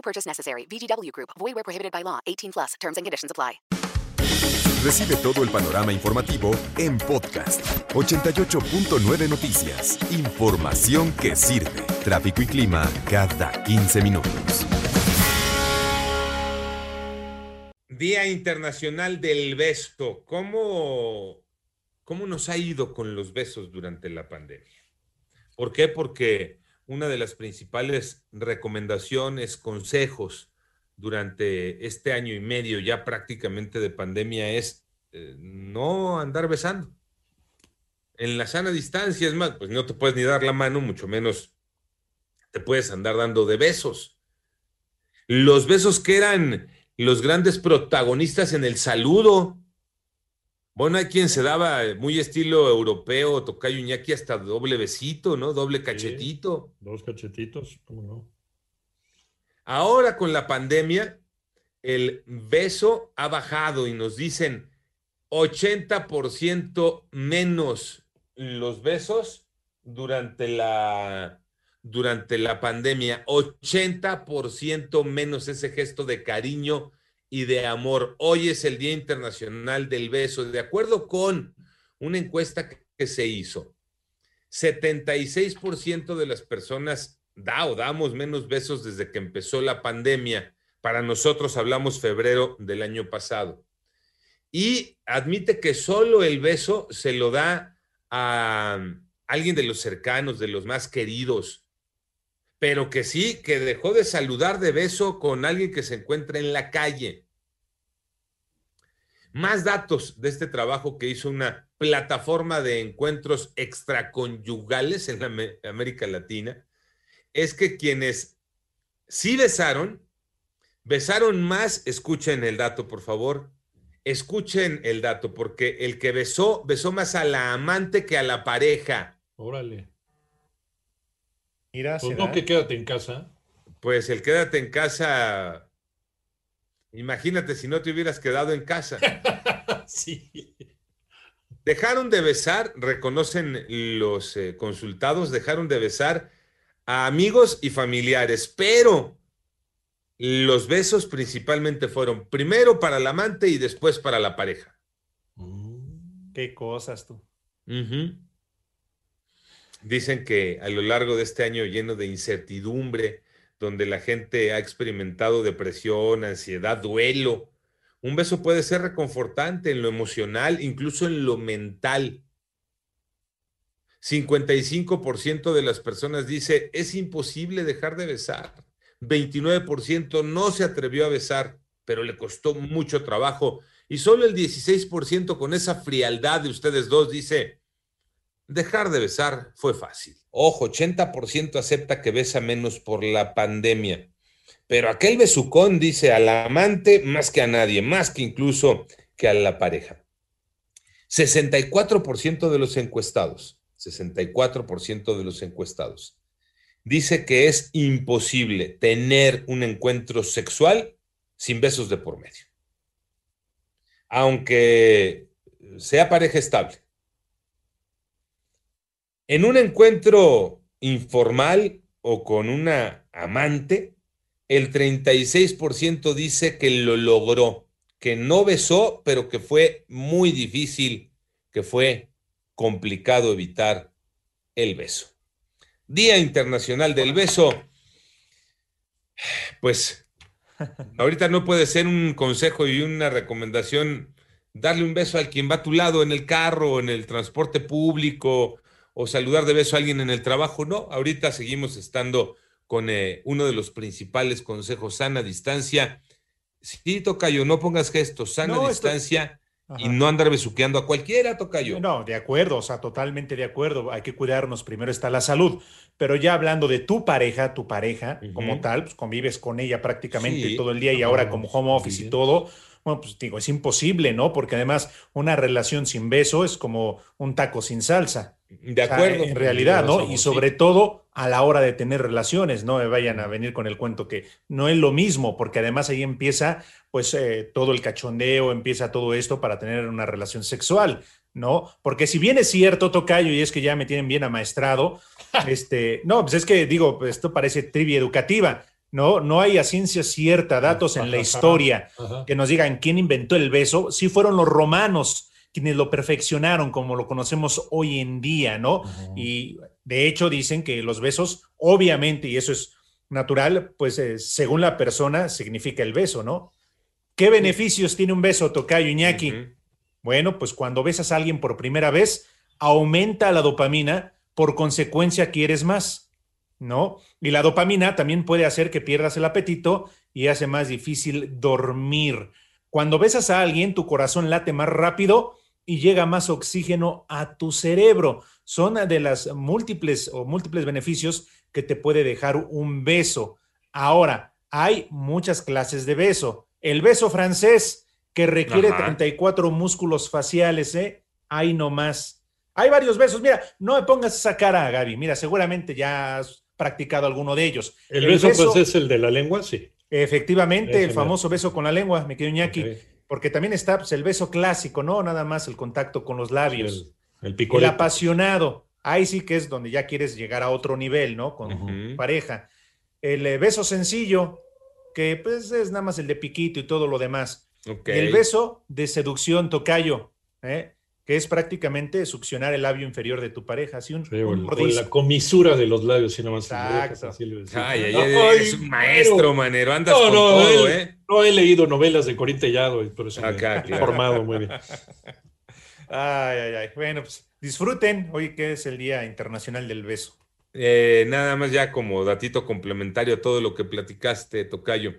No purchase necessary. VGW Group. Void where prohibited by law. 18 plus. Terms and conditions apply. Recibe todo el panorama informativo en podcast 88.9 Noticias. Información que sirve. Tráfico y clima cada 15 minutos. Día Internacional del Beso. ¿Cómo, ¿Cómo nos ha ido con los besos durante la pandemia? ¿Por qué? Porque una de las principales recomendaciones, consejos durante este año y medio ya prácticamente de pandemia es eh, no andar besando. En la sana distancia, es más, pues no te puedes ni dar la mano, mucho menos te puedes andar dando de besos. Los besos que eran los grandes protagonistas en el saludo. Bueno, hay quien se daba muy estilo europeo, tocayo Iñaki, hasta doble besito, ¿no? Doble cachetito. Sí, dos cachetitos, ¿cómo no? Ahora con la pandemia, el beso ha bajado y nos dicen 80% menos los besos durante la, durante la pandemia, 80% menos ese gesto de cariño y de amor. Hoy es el Día Internacional del Beso. De acuerdo con una encuesta que se hizo, 76% de las personas da o damos menos besos desde que empezó la pandemia. Para nosotros hablamos febrero del año pasado. Y admite que solo el beso se lo da a alguien de los cercanos, de los más queridos, pero que sí, que dejó de saludar de beso con alguien que se encuentra en la calle. Más datos de este trabajo que hizo una plataforma de encuentros extraconyugales en la América Latina es que quienes sí besaron, besaron más, escuchen el dato por favor, escuchen el dato, porque el que besó, besó más a la amante que a la pareja. Órale. Mira, pues no que quédate en casa. Pues el quédate en casa Imagínate si no te hubieras quedado en casa. sí. Dejaron de besar, reconocen los eh, consultados, dejaron de besar a amigos y familiares, pero los besos principalmente fueron primero para el amante y después para la pareja. Mm. Qué cosas tú. Dicen que a lo largo de este año lleno de incertidumbre, donde la gente ha experimentado depresión, ansiedad, duelo. Un beso puede ser reconfortante en lo emocional, incluso en lo mental. 55% de las personas dice, es imposible dejar de besar. 29% no se atrevió a besar, pero le costó mucho trabajo. Y solo el 16% con esa frialdad de ustedes dos dice, dejar de besar fue fácil. Ojo, 80% acepta que besa menos por la pandemia. Pero aquel besucón dice al amante más que a nadie, más que incluso que a la pareja. 64% de los encuestados, 64% de los encuestados, dice que es imposible tener un encuentro sexual sin besos de por medio. Aunque sea pareja estable. En un encuentro informal o con una amante, el 36% dice que lo logró, que no besó, pero que fue muy difícil, que fue complicado evitar el beso. Día Internacional del Beso. Pues ahorita no puede ser un consejo y una recomendación darle un beso al quien va a tu lado en el carro, en el transporte público, o saludar de beso a alguien en el trabajo. No, ahorita seguimos estando con eh, uno de los principales consejos, sana distancia. Sí, Tocayo, no pongas gestos, sana distancia y no andar besuqueando a cualquiera, Tocayo. No, de acuerdo, o sea, totalmente de acuerdo. Hay que cuidarnos, primero está la salud. Pero ya hablando de tu pareja, tu pareja como tal, pues convives con ella prácticamente Sí. todo el día y Ah, ahora como home office y todo, bueno, pues digo, es imposible, ¿no? Porque además una relación sin beso es como un taco sin salsa. De O sea, acuerdo. en realidad, ¿no? Y sí. sobre todo a la hora de tener relaciones, no me vayan a venir con el cuento que no es lo mismo, porque además ahí empieza pues eh, todo el cachondeo, empieza todo esto para tener una relación sexual, ¿no? Porque si bien es cierto, Tocayo, y es que ya me tienen bien amaestrado, este, no, pues es que digo, pues esto parece trivia educativa, ¿no? No hay a ciencia cierta datos en la historia que nos digan quién inventó el beso, sí fueron los romanos quienes lo perfeccionaron como lo conocemos hoy en día, ¿no? Y de hecho dicen que los besos, obviamente, y eso es natural, pues eh, según la persona significa el beso, ¿no? ¿Qué beneficios tiene un beso, Tocayo Iñaki? Bueno, pues cuando besas a alguien por primera vez, aumenta la dopamina, por consecuencia quieres más, ¿no? Y la dopamina también puede hacer que pierdas el apetito y hace más difícil dormir. Cuando besas a alguien, tu corazón late más rápido y llega más oxígeno a tu cerebro. Son de las múltiples o múltiples beneficios que te puede dejar un beso. Ahora, hay muchas clases de beso. El beso francés, que requiere Ajá. 34 músculos faciales, ¿eh? Ahí nomás. Hay varios besos. Mira, no me pongas esa cara, Gaby. Mira, seguramente ya has practicado alguno de ellos. El beso, pues es el de la lengua, sí. Efectivamente, el famoso beso con la lengua, me quedo Iñaki. Ok. Porque también está pues, el beso clásico, ¿no? Nada más el contacto con los labios. El, el El apasionado. Ahí sí que es donde ya quieres llegar a otro nivel, ¿no? Con pareja. El eh, beso sencillo, que pues es nada más el de piquito y todo lo demás. Y el beso de seducción, tocayo, ¿eh? Que es prácticamente succionar el labio inferior de tu pareja, así un, Sí, o, un o mordisco. la comisura de los labios, si nada más. Exacto. Ay, ay, Ay, ay, es un pero- maestro, manero. Andas No, con no, todo, él- ¿eh? No he leído novelas de Corín Tellado, y por eso me Acá, he claro. formado muy bien. Ay, ay, ay. Bueno, pues disfruten hoy que es el Día Internacional del Beso. Eh, nada más ya como datito complementario a todo lo que platicaste, Tocayo.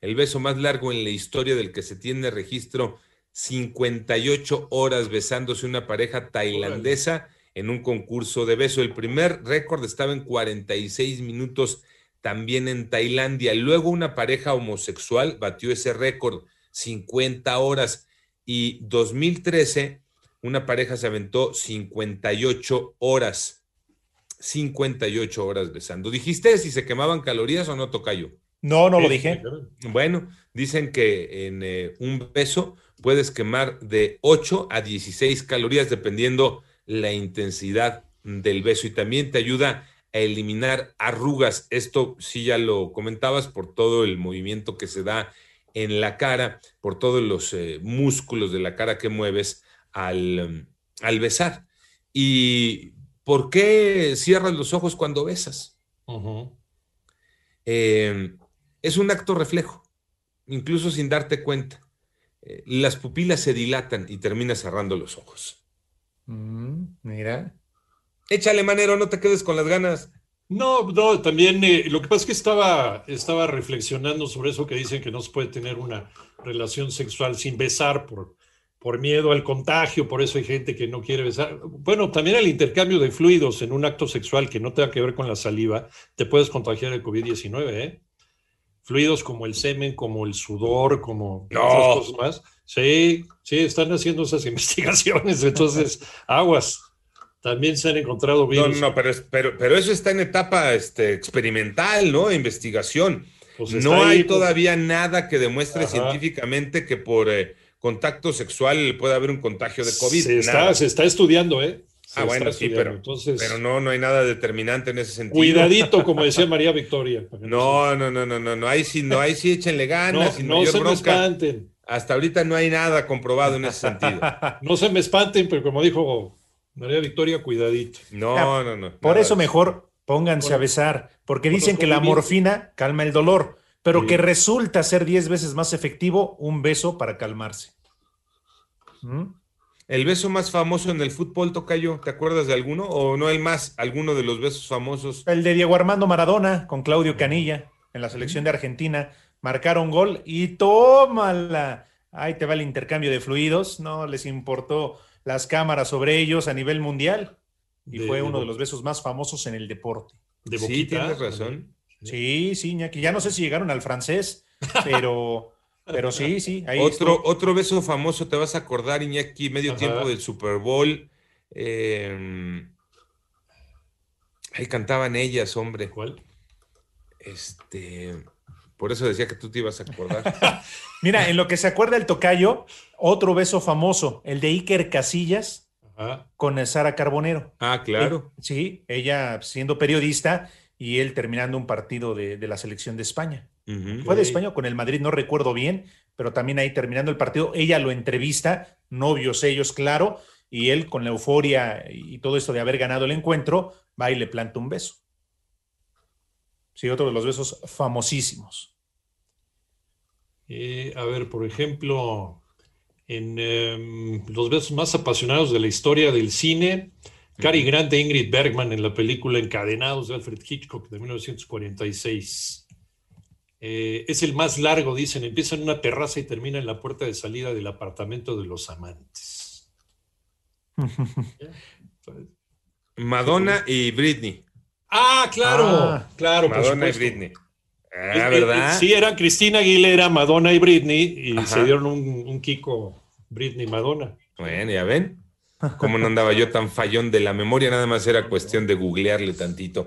El beso más largo en la historia del que se tiene registro, 58 horas besándose una pareja tailandesa en un concurso de beso. El primer récord estaba en 46 minutos también en Tailandia. Luego una pareja homosexual batió ese récord, 50 horas. Y 2013, una pareja se aventó 58 horas. 58 horas besando. ¿Dijiste si se quemaban calorías o no, Tocayo? No, no lo dije. Bueno, dicen que en eh, un beso puedes quemar de 8 a 16 calorías dependiendo la intensidad del beso y también te ayuda a eliminar arrugas. Esto sí ya lo comentabas por todo el movimiento que se da en la cara, por todos los eh, músculos de la cara que mueves al, al besar. ¿Y por qué cierras los ojos cuando besas? Eh, es un acto reflejo, incluso sin darte cuenta. Eh, las pupilas se dilatan y terminas cerrando los ojos. Mm, mira. Échale, manero, no te quedes con las ganas. No, no, también eh, lo que pasa es que estaba, estaba reflexionando sobre eso que dicen que no se puede tener una relación sexual sin besar por, por miedo al contagio, por eso hay gente que no quiere besar. Bueno, también el intercambio de fluidos en un acto sexual que no tenga que ver con la saliva, te puedes contagiar el COVID-19, ¿eh? Fluidos como el semen, como el sudor, como No. otras cosas más. Sí, sí, están haciendo esas investigaciones, entonces, aguas. También se han encontrado No, virus. no, pero, es- pero, pero eso está en etapa este, experimental, ¿no? Investigación. Pues no ahí, hay pues. todavía nada que demuestre Ajá. científicamente que por eh, contacto sexual pueda haber un contagio de COVID. Se está, se está estudiando, ¿eh? Se Ah, bueno, sí, pero, Entonces, pero no, no hay nada determinante en ese sentido. cuidadito, como decía María Victoria. No, no, no, no, no, no, ahí sí, no, ahí sí échenle ganas, no, no se me espanten. Hasta ahorita no hay nada comprobado en ese sentido. No se me espanten, pero como dijo María Victoria, cuidadito. No, no, no. Por nada eso mejor pónganse a besar, porque dicen que la morfina calma el dolor, pero Sí. que resulta ser 10 veces más efectivo un beso para calmarse. ¿Mm? El beso más famoso en el fútbol, Tocayo, ¿te acuerdas de alguno? ¿O no el más, alguno de los besos famosos? El de Diego Armando Maradona con Claudio Canilla en la selección de Argentina. Marcaron gol y tómala. ahí te va el intercambio de fluidos, no les importó las cámaras sobre ellos a nivel mundial y De- fue uno de los besos más famosos en el deporte. De Sí, boquita. tienes razón. Sí, sí, Iñaki, ya no sé si llegaron al francés, pero, pero sí, sí, ahí Otro, otro beso famoso, te vas a acordar, Iñaki, medio Ajá. tiempo del Super Bowl. eh, ahí cantaban ellas, hombre. ¿Cuál? Este, por eso decía que tú te ibas a acordar. Mira, en lo que se acuerda el tocayo, otro beso famoso, el de Iker Casillas Ajá. con Sara Carbonero. ah, claro. Eh, Sí, ella siendo periodista y él terminando un partido de, de la selección de España. Fue de. España o con el Madrid, no recuerdo bien, pero también ahí terminando el partido, ella lo entrevista, novios ellos, claro, y él con la euforia y todo esto de haber ganado el encuentro, va y le planta un beso. Sí, otro de los besos famosísimos. Eh, a ver, por ejemplo, en em, los besos más apasionados de la historia del cine, Cary Grant e Ingrid Bergman en la película Encadenados de Alfred Hitchcock de 1946. Eh, es el más largo, dicen. Empieza en una terraza y termina en la puerta de salida del apartamento de los amantes. Madonna y Britney. Ah, claro, Ah, claro, por Madonna y. Britney. Es- Ah, ¿verdad? Sí, eran Cristina Aguilera, Madonna y Britney, y Ajá. se dieron un, un Kiko Britney-Madonna. Bueno, ya ven. Cómo no andaba yo tan fallón de la memoria, nada más era cuestión de googlearle tantito.